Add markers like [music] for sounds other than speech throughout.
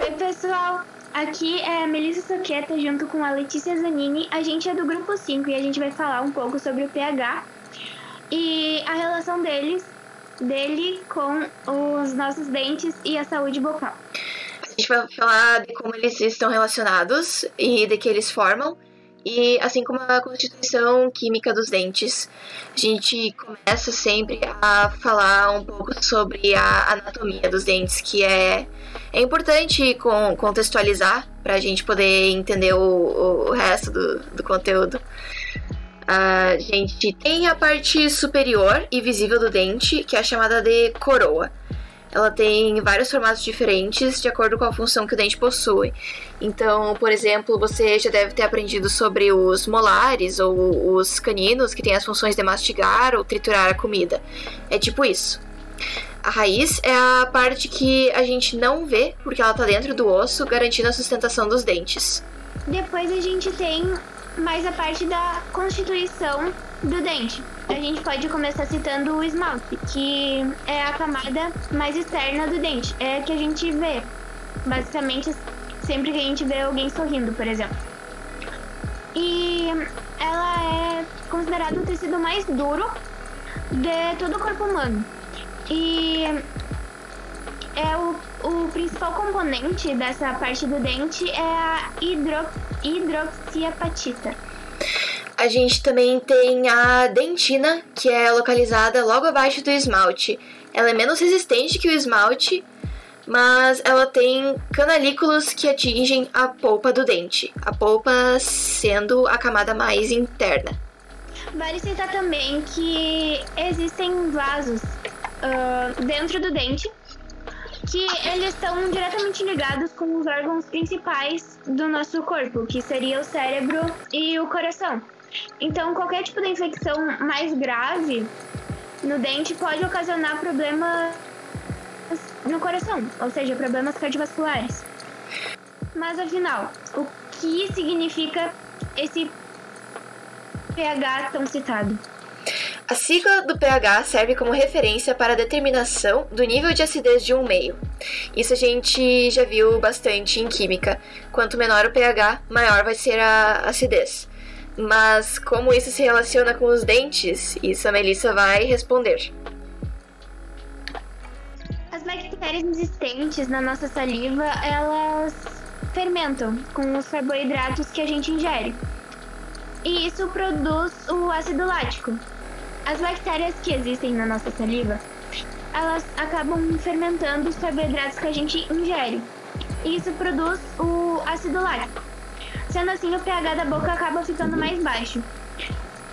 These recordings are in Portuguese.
Oi, pessoal. Aqui é a Melissa Soqueta junto com a Letícia Zanini. A gente é do grupo 5 e a gente vai falar um pouco sobre o pH e a relação deles, dele com os nossos dentes e a saúde bucal. A gente vai falar de como eles estão relacionados e de que eles formam e assim como a constituição química dos dentes, a gente começa sempre a falar um pouco sobre a anatomia dos dentes, que é, é importante contextualizar para a gente poder entender o, o resto do, do conteúdo. A gente tem a parte superior e visível do dente, que é chamada de coroa ela tem vários formatos diferentes de acordo com a função que o dente possui. Então, por exemplo, você já deve ter aprendido sobre os molares ou os caninos, que têm as funções de mastigar ou triturar a comida. É tipo isso. A raiz é a parte que a gente não vê, porque ela está dentro do osso, garantindo a sustentação dos dentes. Depois a gente tem mais a parte da constituição do dente. A gente pode começar citando o esmalte, que é a camada mais externa do dente. É a que a gente vê, basicamente, sempre que a gente vê alguém sorrindo, por exemplo. E ela é considerada o tecido mais duro de todo o corpo humano. E é o, o principal componente dessa parte do dente é a hidro, hidroxiapatita a gente também tem a dentina, que é localizada logo abaixo do esmalte. Ela é menos resistente que o esmalte, mas ela tem canalículos que atingem a polpa do dente, a polpa sendo a camada mais interna. Vale citar também que existem vasos uh, dentro do dente que eles estão diretamente ligados com os órgãos principais do nosso corpo, que seria o cérebro e o coração. Então, qualquer tipo de infecção mais grave no dente pode ocasionar problemas no coração, ou seja, problemas cardiovasculares. Mas afinal, o que significa esse pH tão citado? A sigla do pH serve como referência para a determinação do nível de acidez de um meio. Isso a gente já viu bastante em química. Quanto menor o pH, maior vai ser a acidez. Mas como isso se relaciona com os dentes? Isso a Melissa vai responder. As bactérias existentes na nossa saliva, elas fermentam com os carboidratos que a gente ingere. E isso produz o ácido lático. As bactérias que existem na nossa saliva, elas acabam fermentando os carboidratos que a gente ingere. E isso produz o ácido lático. Sendo assim, o pH da boca acaba ficando mais baixo.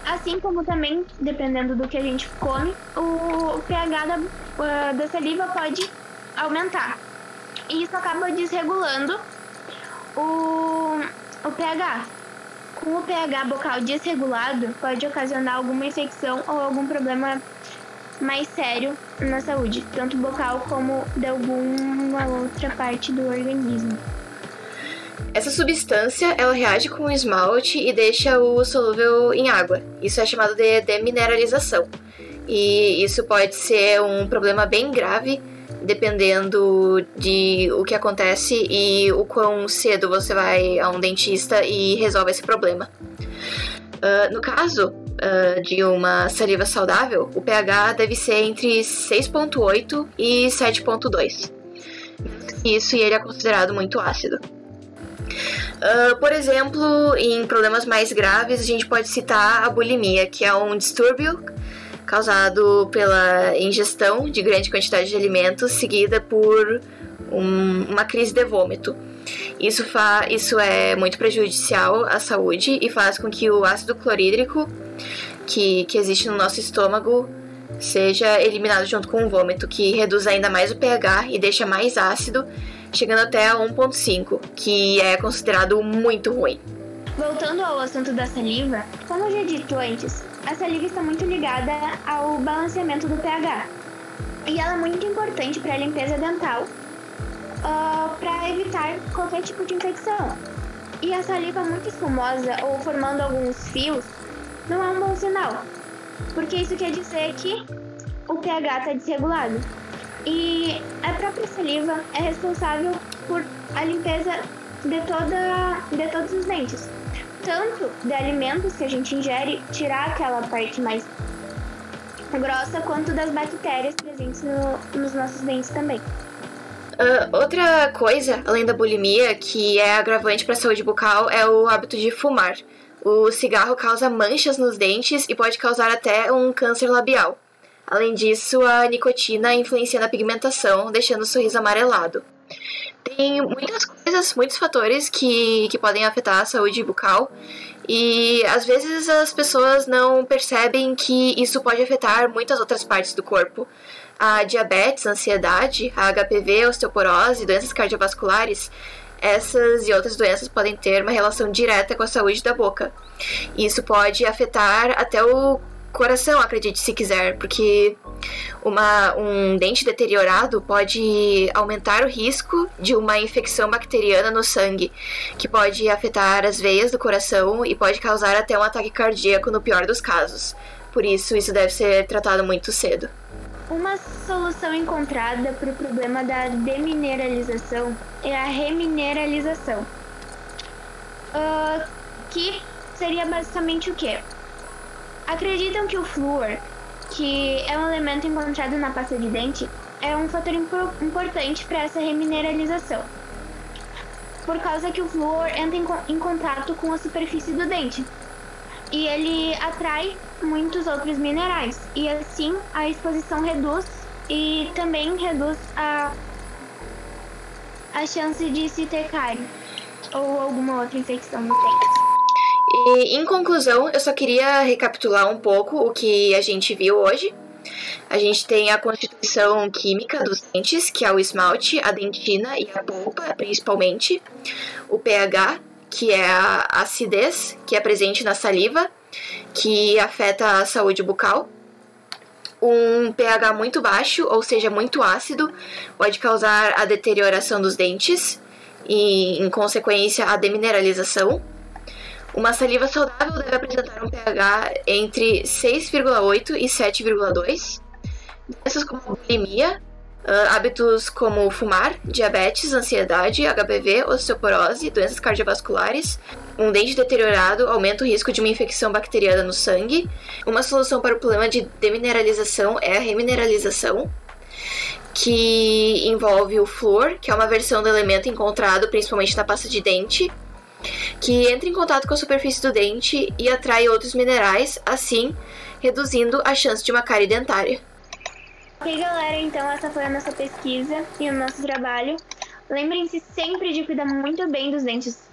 Assim como também, dependendo do que a gente come, o pH da, uh, da saliva pode aumentar. E isso acaba desregulando o, o pH. Com o pH bucal desregulado, pode ocasionar alguma infecção ou algum problema mais sério na saúde, tanto bucal como de alguma outra parte do organismo. Essa substância ela reage com o esmalte e deixa o solúvel em água. Isso é chamado de demineralização. E isso pode ser um problema bem grave, dependendo de o que acontece e o quão cedo você vai a um dentista e resolve esse problema. Uh, no caso uh, de uma saliva saudável, o pH deve ser entre 6,8 e 7,2. Isso e ele é considerado muito ácido. Uh, por exemplo, em problemas mais graves, a gente pode citar a bulimia, que é um distúrbio causado pela ingestão de grande quantidade de alimentos seguida por um, uma crise de vômito. Isso, fa isso é muito prejudicial à saúde e faz com que o ácido clorídrico que, que existe no nosso estômago seja eliminado junto com o vômito, que reduz ainda mais o pH e deixa mais ácido chegando até a 1,5, que é considerado muito ruim. Voltando ao assunto da saliva, como já dito antes, a saliva está muito ligada ao balanceamento do pH. E ela é muito importante para a limpeza dental, uh, para evitar qualquer tipo de infecção. E a saliva muito espumosa ou formando alguns fios não é um bom sinal, porque isso quer dizer que o pH está desregulado. E a própria saliva é responsável por a limpeza de, toda, de todos os dentes. Tanto de alimentos que a gente ingere, tirar aquela parte mais grossa, quanto das bactérias presentes no, nos nossos dentes também. Uh, outra coisa, além da bulimia, que é agravante para a saúde bucal, é o hábito de fumar. O cigarro causa manchas nos dentes e pode causar até um câncer labial. Além disso, a nicotina influencia na pigmentação, deixando o sorriso amarelado. Tem muitas coisas, muitos fatores que, que podem afetar a saúde bucal e às vezes as pessoas não percebem que isso pode afetar muitas outras partes do corpo. A diabetes, a ansiedade, a HPV, a osteoporose, doenças cardiovasculares, essas e outras doenças podem ter uma relação direta com a saúde da boca. Isso pode afetar até o coração, acredite se quiser, porque uma, um dente deteriorado pode aumentar o risco de uma infecção bacteriana no sangue, que pode afetar as veias do coração e pode causar até um ataque cardíaco no pior dos casos. Por isso, isso deve ser tratado muito cedo. Uma solução encontrada para o problema da demineralização é a remineralização, uh, que seria basicamente o quê? Acreditam que o flúor, que é um elemento encontrado na pasta de dente, é um fator importante para essa remineralização. Por causa que o flúor entra em, em contato com a superfície do dente. E ele atrai muitos outros minerais. E assim a exposição reduz e também reduz a, a chance de se ter cárie ou alguma outra infecção nos dentes. Em conclusão, eu só queria recapitular um pouco o que a gente viu hoje. A gente tem a constituição química dos dentes, que é o esmalte, a dentina e a polpa, principalmente. O pH, que é a acidez, que é presente na saliva, que afeta a saúde bucal. Um pH muito baixo, ou seja, muito ácido, pode causar a deterioração dos dentes e, em consequência, a demineralização. Uma saliva saudável deve apresentar um pH entre 6,8 e 7,2. Doenças como bulimia, hábitos como fumar, diabetes, ansiedade, HPV, osteoporose, doenças cardiovasculares, um dente deteriorado aumenta o risco de uma infecção bacteriana no sangue. Uma solução para o problema de demineralização é a remineralização, que envolve o flúor, que é uma versão do elemento encontrado principalmente na pasta de dente, que entra em contato com a superfície do dente e atrai outros minerais, assim reduzindo a chance de uma cárie dentária. Ok, galera, então essa foi a nossa pesquisa e o nosso trabalho. Lembrem-se sempre de cuidar muito bem dos dentes.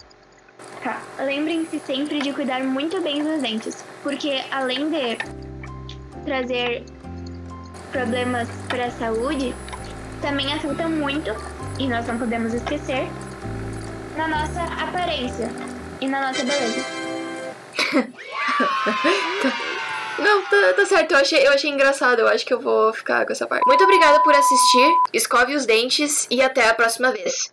Tá. Lembrem-se sempre de cuidar muito bem dos dentes, porque além de trazer problemas para a saúde, também afeta muito, e nós não podemos esquecer, na nossa aparência e na nossa beleza. [laughs] Não, tá, tá, certo. Eu achei, eu achei engraçado. Eu acho que eu vou ficar com essa parte. Muito obrigada por assistir. Escove os dentes e até a próxima vez.